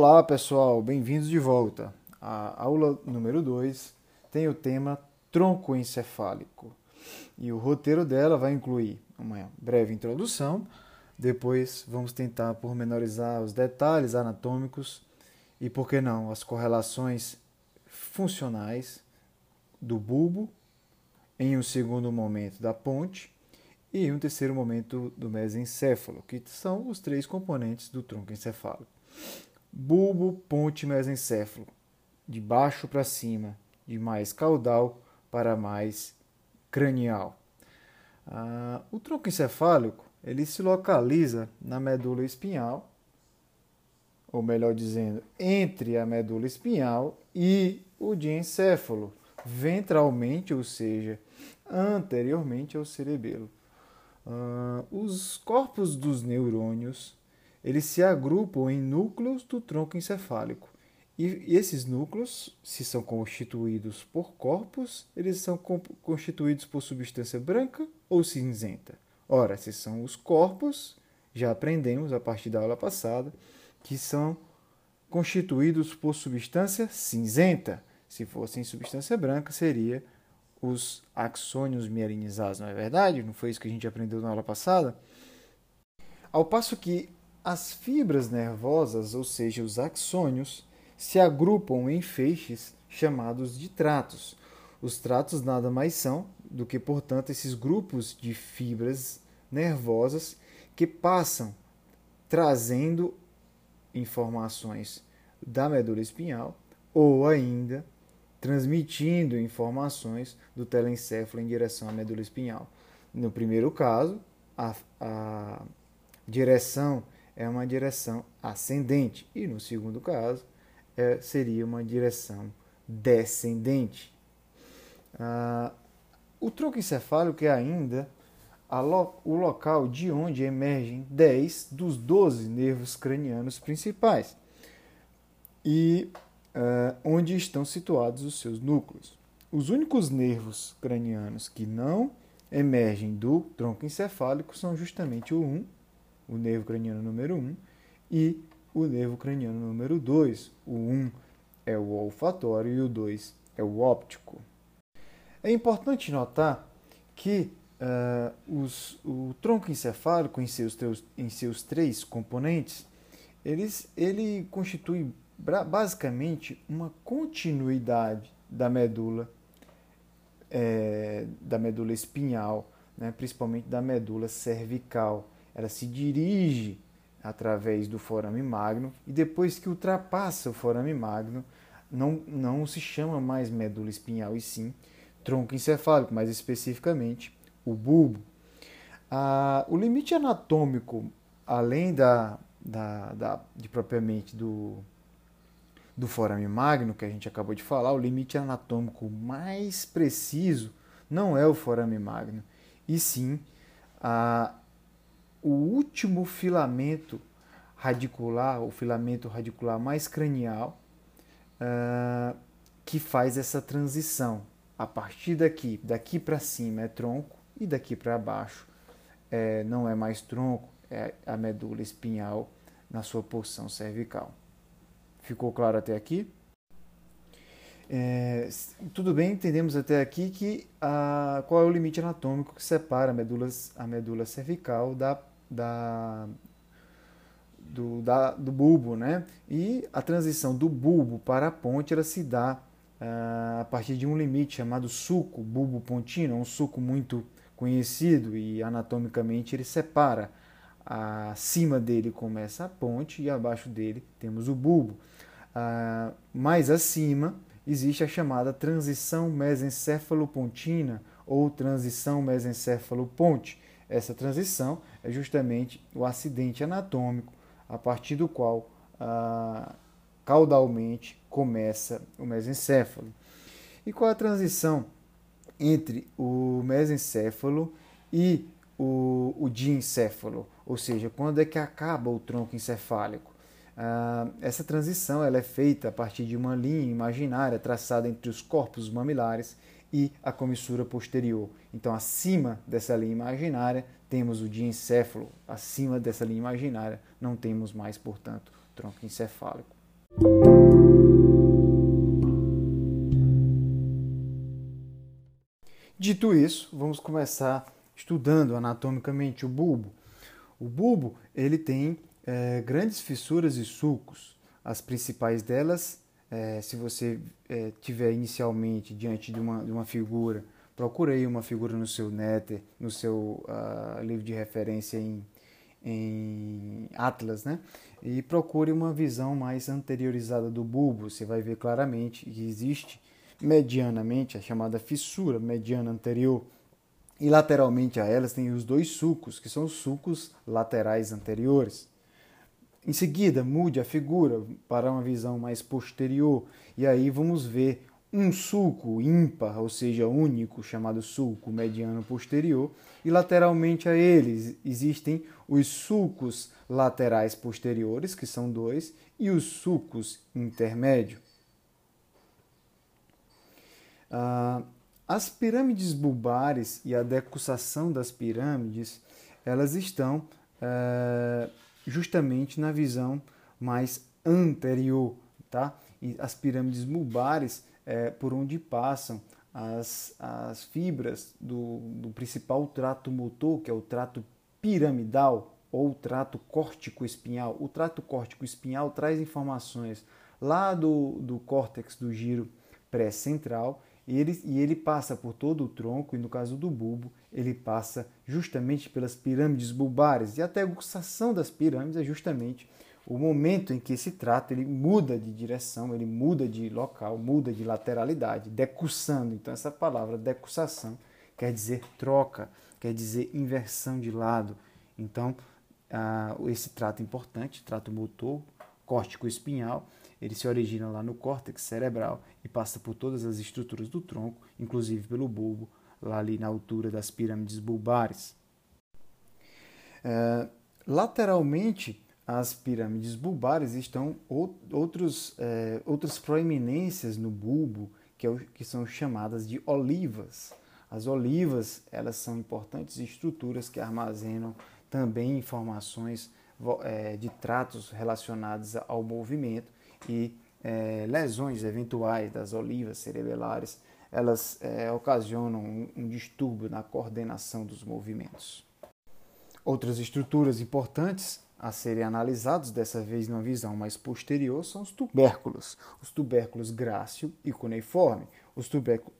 Olá pessoal, bem-vindos de volta. A aula número 2 tem o tema tronco encefálico e o roteiro dela vai incluir uma breve introdução, depois vamos tentar pormenorizar os detalhes anatômicos e, por que não, as correlações funcionais do bulbo, em um segundo momento da ponte e um terceiro momento do mesencéfalo, que são os três componentes do tronco encefálico. Bulbo, ponte, mesencéfalo, de baixo para cima, de mais caudal para mais cranial. Ah, o tronco encefálico ele se localiza na medula espinhal, ou melhor dizendo, entre a medula espinhal e o diencéfalo, ventralmente, ou seja, anteriormente ao cerebelo. Uh, os corpos dos neurônios eles se agrupam em núcleos do tronco encefálico. E esses núcleos, se são constituídos por corpos, eles são constituídos por substância branca ou cinzenta. Ora, se são os corpos, já aprendemos a partir da aula passada, que são constituídos por substância cinzenta. Se fossem substância branca, seria os axônios mielinizados, não é verdade? Não foi isso que a gente aprendeu na aula passada? Ao passo que as fibras nervosas, ou seja, os axônios, se agrupam em feixes chamados de tratos. Os tratos nada mais são do que, portanto, esses grupos de fibras nervosas que passam trazendo informações da medula espinhal ou ainda transmitindo informações do telencéfalo em direção à medula espinhal. No primeiro caso, a, a direção é uma direção ascendente e no segundo caso é, seria uma direção descendente. Ah, o tronco encefálico é ainda lo, o local de onde emergem 10 dos 12 nervos cranianos principais e uh, onde estão situados os seus núcleos. Os únicos nervos cranianos que não emergem do tronco encefálico são justamente o 1 o nervo craniano número 1, e o nervo craniano número 2. O 1 é o olfatório e o 2 é o óptico. É importante notar que uh, os, o tronco encefálico, em seus, em seus três componentes, eles, ele constitui basicamente uma continuidade da medula, é, da medula espinhal, né, principalmente da medula cervical ela se dirige através do forame magno e depois que ultrapassa o forame magno, não, não se chama mais medula espinhal e sim tronco encefálico, mais especificamente o bulbo. Ah, o limite anatômico, além da, da, da, de propriamente do, do forame magno, que a gente acabou de falar, o limite anatômico mais preciso não é o forame magno, e sim a, o último filamento radicular, o filamento radicular mais cranial, uh, que faz essa transição. A partir daqui, daqui para cima é tronco e daqui para baixo é, não é mais tronco, é a medula espinhal na sua porção cervical. Ficou claro até aqui? É, tudo bem, entendemos até aqui que a, qual é o limite anatômico que separa a medula, a medula cervical da, da, do, da, do bulbo, né? E a transição do bulbo para a ponte ela se dá uh, a partir de um limite chamado suco bulbo pontino, um suco muito conhecido e anatomicamente ele separa. Acima dele começa a ponte e abaixo dele temos o bulbo. Uh, mais acima existe a chamada transição mesencéfalo-pontina ou transição mesencéfalo-ponte. Essa transição é justamente o acidente anatômico a partir do qual ah, caudalmente começa o mesencéfalo. E qual a transição entre o mesencéfalo e o, o diencéfalo? Ou seja, quando é que acaba o tronco encefálico? Ah, essa transição ela é feita a partir de uma linha imaginária traçada entre os corpos mamilares e a comissura posterior. Então, acima dessa linha imaginária, temos o diencéfalo. Acima dessa linha imaginária, não temos mais, portanto, tronco encefálico. Dito isso, vamos começar estudando anatomicamente o bulbo. O bulbo ele tem é, grandes fissuras e sulcos. As principais delas, é, se você é, tiver inicialmente diante de uma, de uma figura, procure uma figura no seu Netter, no seu uh, livro de referência em, em Atlas, né? E procure uma visão mais anteriorizada do bulbo. Você vai ver claramente que existe medianamente a chamada fissura mediana anterior e lateralmente a elas tem os dois sulcos, que são os sulcos laterais anteriores. Em seguida, mude a figura para uma visão mais posterior e aí vamos ver um sulco ímpar, ou seja, único, chamado sulco mediano posterior, e lateralmente a eles existem os sulcos laterais posteriores, que são dois, e os sulcos intermédios. Ah, as pirâmides bulbares e a decussação das pirâmides, elas estão é, justamente na visão mais anterior, tá? E as pirâmides bulbares, é, por onde passam as, as fibras do, do principal trato motor, que é o trato piramidal ou trato córtico-espinhal. O trato córtico-espinhal traz informações lá do, do córtex do giro pré-central e ele, e ele passa por todo o tronco, e no caso do bulbo, ele passa justamente pelas pirâmides bulbares. E a degustação das pirâmides é justamente o momento em que esse trato ele muda de direção, ele muda de local, muda de lateralidade, decussando. Então, essa palavra decussação quer dizer troca, quer dizer inversão de lado. Então, esse trato importante, trato motor, córtico-espinhal, ele se origina lá no córtex cerebral e passa por todas as estruturas do tronco, inclusive pelo bulbo, lá ali na altura das pirâmides bulbares. É, lateralmente, as pirâmides bulbares estão outros, é, outras proeminências no bulbo que, é, que são chamadas de olivas. As olivas elas são importantes estruturas que armazenam também informações é, de tratos relacionados ao movimento e é, lesões eventuais das olivas cerebelares, elas é, ocasionam um, um distúrbio na coordenação dos movimentos. Outras estruturas importantes a serem analisados, dessa vez numa visão mais posterior, são os tubérculos. Os tubérculos grácil e cuneiforme. Os,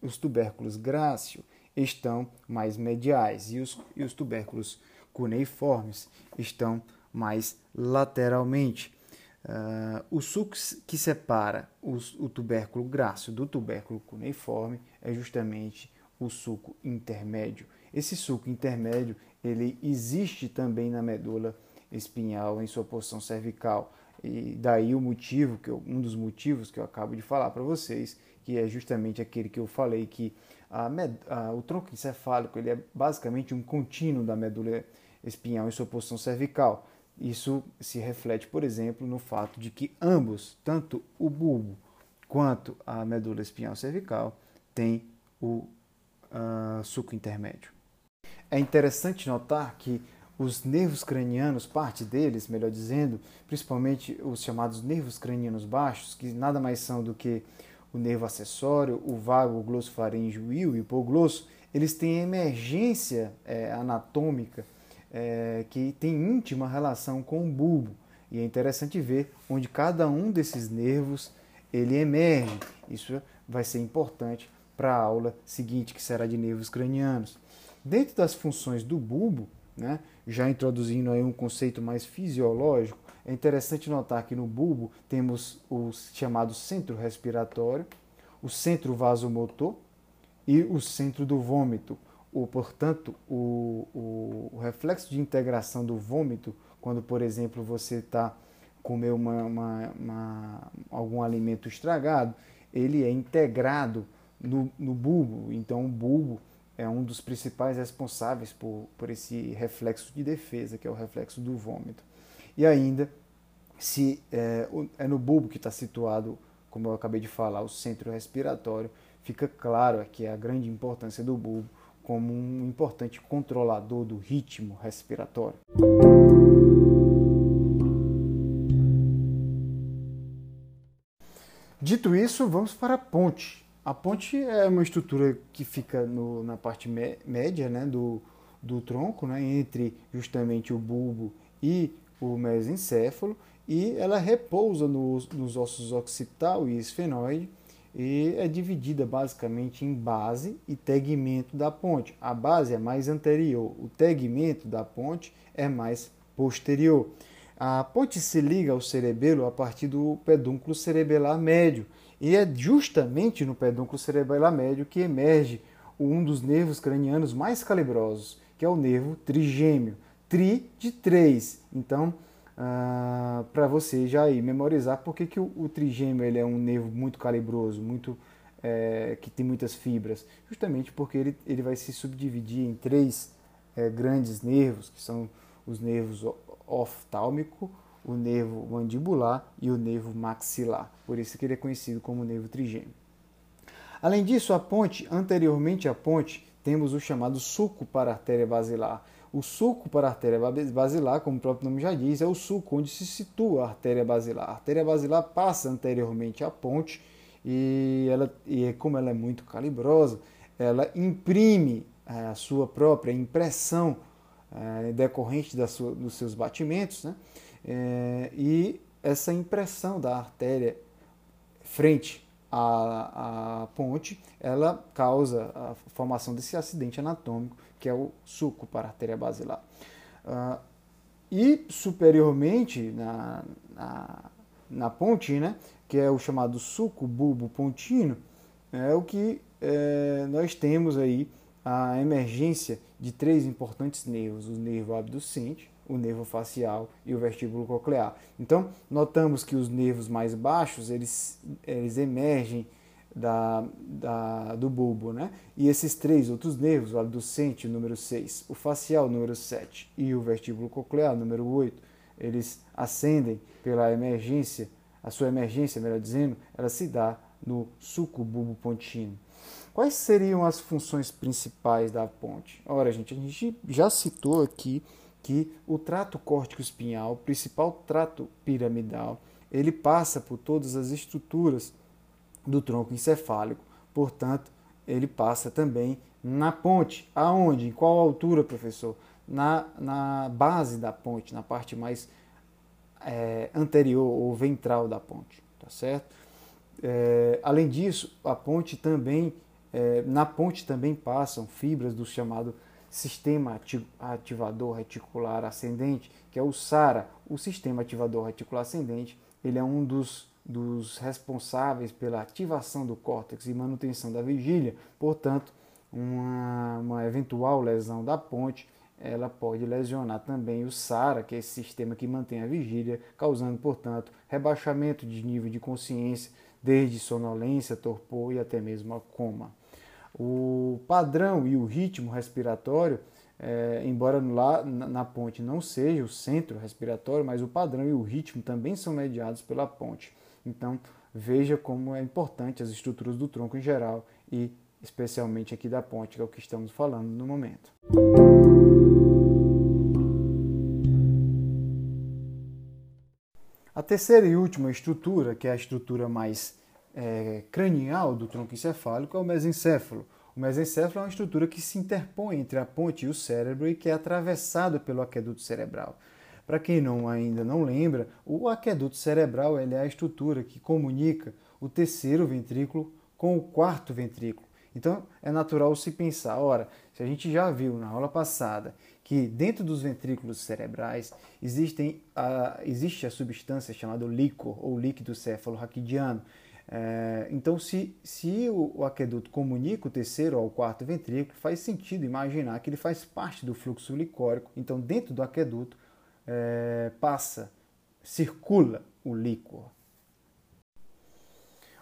os tubérculos grácil estão mais mediais e os, e os tubérculos cuneiformes estão mais lateralmente. Uh, o suco que separa os, o tubérculo grácil do tubérculo cuneiforme é justamente o suco intermédio. Esse suco intermédio ele existe também na medula espinhal em sua porção cervical e daí o motivo que eu, um dos motivos que eu acabo de falar para vocês que é justamente aquele que eu falei que a, a, o tronco encefálico ele é basicamente um contínuo da medula espinhal em sua porção cervical isso se reflete, por exemplo, no fato de que ambos, tanto o bulbo quanto a medula espinhal cervical, têm o uh, suco intermédio. É interessante notar que os nervos cranianos, parte deles, melhor dizendo, principalmente os chamados nervos cranianos baixos, que nada mais são do que o nervo acessório, o vago, o glossofaríngeo e o hipoglosso, eles têm emergência é, anatômica é, que tem íntima relação com o bulbo. E é interessante ver onde cada um desses nervos ele emerge. Isso vai ser importante para a aula seguinte, que será de nervos cranianos. Dentro das funções do bulbo, né, já introduzindo aí um conceito mais fisiológico, é interessante notar que no bulbo temos o chamado centro respiratório, o centro vasomotor e o centro do vômito, o, portanto, o, o, o, reflexo de integração do vômito, quando, por exemplo, você está comer uma, uma, uma, algum alimento estragado, ele é integrado no, no bulbo. Então, o bulbo é um dos principais responsáveis por, por esse reflexo de defesa, que é o reflexo do vômito. E ainda, se é, é no bulbo que está situado, como eu acabei de falar, o centro respiratório, fica claro aqui a grande importância do bulbo como um importante controlador do ritmo respiratório. Dito isso, vamos para a ponte. A ponte é uma estrutura que fica no, na parte média né, do, do tronco, né, entre justamente o bulbo e o mesencéfalo, e ela repousa nos, nos ossos occipital e esfenoide e é dividida basicamente em base e tegmento da ponte. A base é mais anterior, o tegmento da ponte é mais posterior. A ponte se liga ao cerebelo a partir do pedúnculo cerebelar médio, e é justamente no pedúnculo cerebelar médio que emerge um dos nervos cranianos mais calibrosos, que é o nervo trigêmeo. Tri de 3. Então, ah, para você já ir memorizar por que, o, o, trigêmeo ele é um nervo muito calibroso, muito é, que tem muitas fibras, justamente porque ele, ele vai se subdividir em três é, grandes nervos, que são os nervos oftálmico, o nervo mandibular e o nervo maxilar. Por isso que ele é conhecido como nervo trigêmeo. Além disso, a ponte, anteriormente à ponte, temos o chamado suco para a artéria basilar. O suco para a artéria basilar, como o próprio nome já diz, é o suco onde se situa a artéria basilar. A artéria basilar passa anteriormente à ponte e, ela, e como ela é muito calibrosa, ela imprime eh, a sua própria impressão é, decorrente da sua, dos seus batimentos, né? É, e essa impressão da artéria frente à, à, ponte, ela causa a formação desse acidente anatômico, que é o suco para a artéria basilar. Uh, e superiormente na, na, na, ponte, né, que é o chamado suco bulbo pontino, é o que é, nós temos aí a emergência de três importantes nervos: o nervo abducente, o nervo facial e o vestíbulo coclear. Então, notamos que os nervos mais baixos eles, eles emergem da, da, do bulbo, né? E esses três outros nervos, o abducente, número 6, o facial, número 7, e o vestíbulo coclear, número 8, eles ascendem pela emergência, a sua emergência, melhor dizendo, ela se dá no suco bulbo pontino. Quais seriam as funções principais da ponte? Ora, gente, a gente já citou aqui que o trato córtico espinhal, o principal trato piramidal, ele passa por todas as estruturas do tronco encefálico. Portanto, ele passa também na ponte. Aonde? Em qual altura, professor? Na, na base da ponte, na parte mais é, anterior ou ventral da ponte, tá certo? É, além disso, a ponte também é, na ponte também passam fibras do chamado sistema ativador reticular ascendente, que é o SARA. O sistema ativador reticular ascendente ele é um dos, dos responsáveis pela ativação do córtex e manutenção da vigília. Portanto, uma, uma eventual lesão da ponte ela pode lesionar também o SARA, que é esse sistema que mantém a vigília, causando, portanto, rebaixamento de nível de consciência, desde sonolência, torpor e até mesmo a coma. O padrão e o ritmo respiratório, é, embora lá na ponte não seja o centro respiratório, mas o padrão e o ritmo também são mediados pela ponte. Então, veja como é importante as estruturas do tronco em geral e especialmente aqui da ponte, que é o que estamos falando no momento. A terceira e última estrutura, que é a estrutura mais é, cranial do tronco encefálico é o mesencéfalo. O mesencéfalo é uma estrutura que se interpõe entre a ponte e o cérebro e que é atravessado pelo aqueduto cerebral. Para quem não, ainda não lembra, o aqueduto cerebral é a estrutura que comunica o terceiro ventrículo com o quarto ventrículo. Então é natural se pensar, ora, se a gente já viu na aula passada que dentro dos ventrículos cerebrais existem a, existe a substância chamada líquor ou líquido céfalo-raquidiano, é, então, se, se o, o, aqueduto comunica o terceiro ao quarto ventrículo, faz sentido imaginar que ele faz parte do fluxo licórico. Então, dentro do aqueduto, é, passa, circula o líquor.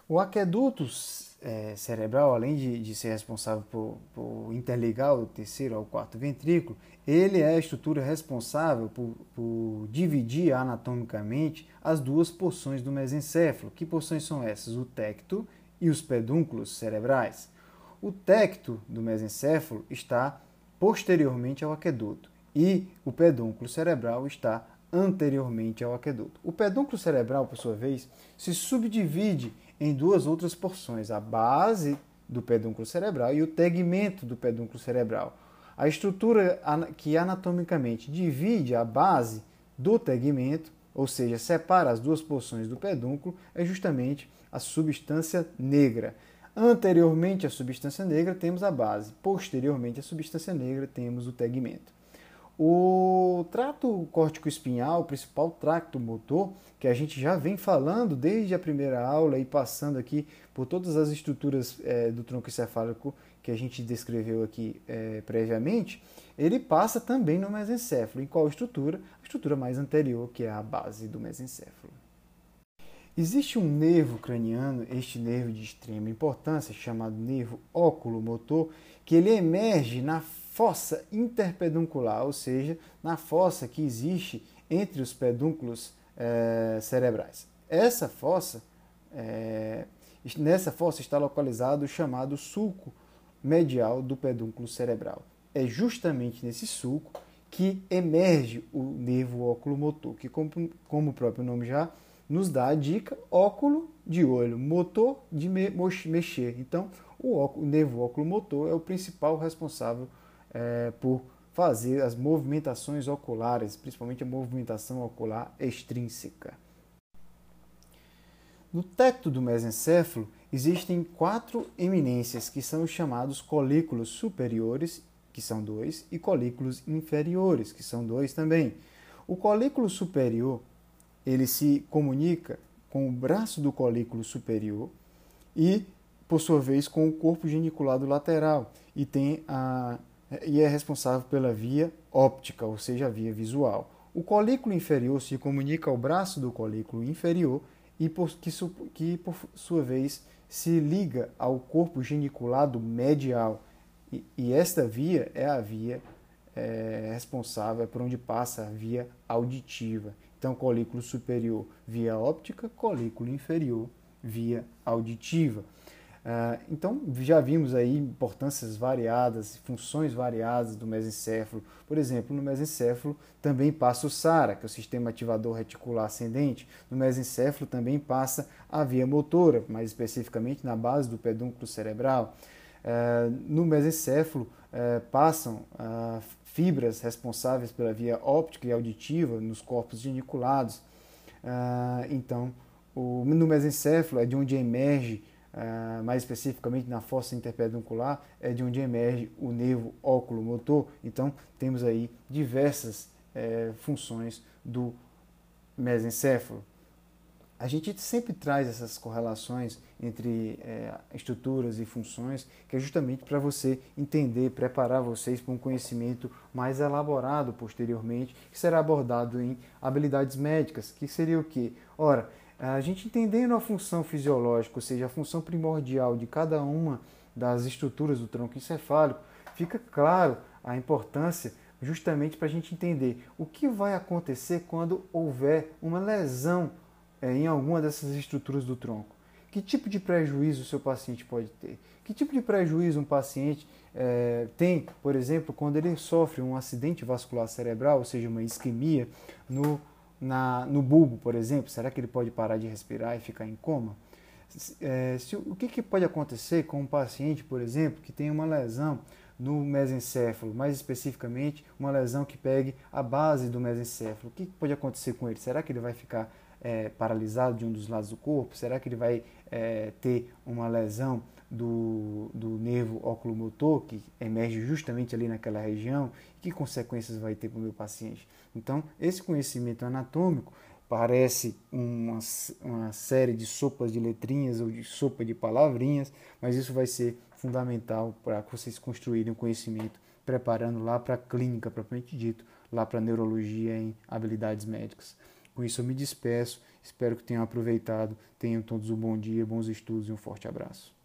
O aqueduto é, cerebral, além de, de ser responsável por, por, interligar o terceiro ao quarto ventrículo, ele é a estrutura responsável por, por, dividir anatomicamente as duas porções do mesencéfalo. Que porções são essas? O tecto e os pedúnculos cerebrais. O tecto do mesencéfalo está posteriormente ao aqueduto e o pedúnculo cerebral está anteriormente ao aqueduto. O pedúnculo cerebral, por sua vez, se subdivide em duas outras porções, a base do pedúnculo cerebral e o tegmento do pedúnculo cerebral. A estrutura que anatomicamente divide a base do tegmento, ou seja, separa as duas porções do pedúnculo, é justamente a substância negra. Anteriormente à substância negra temos a base, posteriormente à substância negra temos o tegmento. O trato córtico-espinhal, o principal tracto motor, que a gente já vem falando desde a primeira aula e passando aqui por todas as estruturas é, do tronco encefálico que a gente descreveu aqui é, previamente, ele passa também no mesencéfalo. Em qual estrutura? A estrutura mais anterior, que é a base do mesencéfalo. Existe um nervo craniano, este nervo de extrema importância, chamado nervo óculo-motor, que ele emerge na fossa interpeduncular, ou seja, na fossa que existe entre os pedúnculos é, cerebrais. Essa fossa, é, nessa fossa está localizado o chamado sulco medial do pedúnculo cerebral. É justamente nesse sulco que emerge o nervo oculomotor, que como, como o próprio nome já nos dá a dica, óculo de olho, motor de me mexer. Então, o, óculo, o nervo oculomotor é o principal responsável é, por fazer as movimentações oculares, principalmente a movimentação ocular extrínseca. No tecto do mesencéfalo existem quatro eminências que são os chamados colículos superiores, que são dois, e colículos inferiores, que são dois também. O colículo superior ele se comunica com o braço do colículo superior e, por sua vez, com o corpo geniculado lateral e tem a e é responsável pela via óptica, ou seja, a via visual. O colículo inferior se comunica ao braço do colículo inferior e por, que, que, por sua vez, se liga ao corpo geniculado medial. E, e esta via é a via é, responsável é por onde passa a via auditiva. Então, colículo superior, via óptica, colículo inferior, via auditiva. Ah, então, já vimos aí importâncias variadas, funções variadas do mesencéfalo. Por exemplo, no mesencéfalo também passa o SARA, que é o sistema ativador reticular ascendente. No mesencéfalo também passa a via motora, mais especificamente na base do pedúnculo cerebral. Ah, no mesencéfalo ah, passam fibras responsáveis pela via óptica e auditiva nos corpos geniculados. Então, no mesencéfalo é de onde emerge Uh, mais especificamente na fossa interpeduncular, é de onde emerge o nervo óculo-motor. Então, temos aí diversas é, funções do mesencéfalo. A gente sempre traz essas correlações entre é, estruturas e funções, que é justamente para você entender, preparar vocês para um conhecimento mais elaborado posteriormente, que será abordado em habilidades médicas, que seria o quê? Ora, a gente entendendo a função fisiológica, ou seja, a função primordial de cada uma das estruturas do tronco encefálico, fica claro a importância justamente para a gente entender o que vai acontecer quando houver uma lesão é, em alguma dessas estruturas do tronco. Que tipo de prejuízo o seu paciente pode ter? Que tipo de prejuízo um paciente é, tem, por exemplo, quando ele sofre um acidente vascular cerebral, ou seja, uma isquemia no na, no bulbo, por exemplo? Será que ele pode parar de respirar e ficar em coma? É, se, o que, que pode acontecer com um paciente, por exemplo, que tem uma lesão no mesencéfalo, mais especificamente uma lesão que pegue a base do mesencéfalo? O que, que pode acontecer com ele? Será que ele vai ficar é, paralisado de um dos lados do corpo? Será que ele vai é, ter uma lesão do, do nervo oculomotor, que emerge justamente ali naquela região? Que consequências vai ter para o meu paciente? Então, esse conhecimento anatômico parece uma, uma série de sopas de letrinhas ou de sopa de palavrinhas, mas isso vai ser fundamental para vocês construírem o conhecimento, preparando lá para a clínica, propriamente dito, lá para a neurologia em habilidades médicas. Com isso eu me despeço, espero que tenham aproveitado, tenham todos um bom dia, bons estudos e um forte abraço.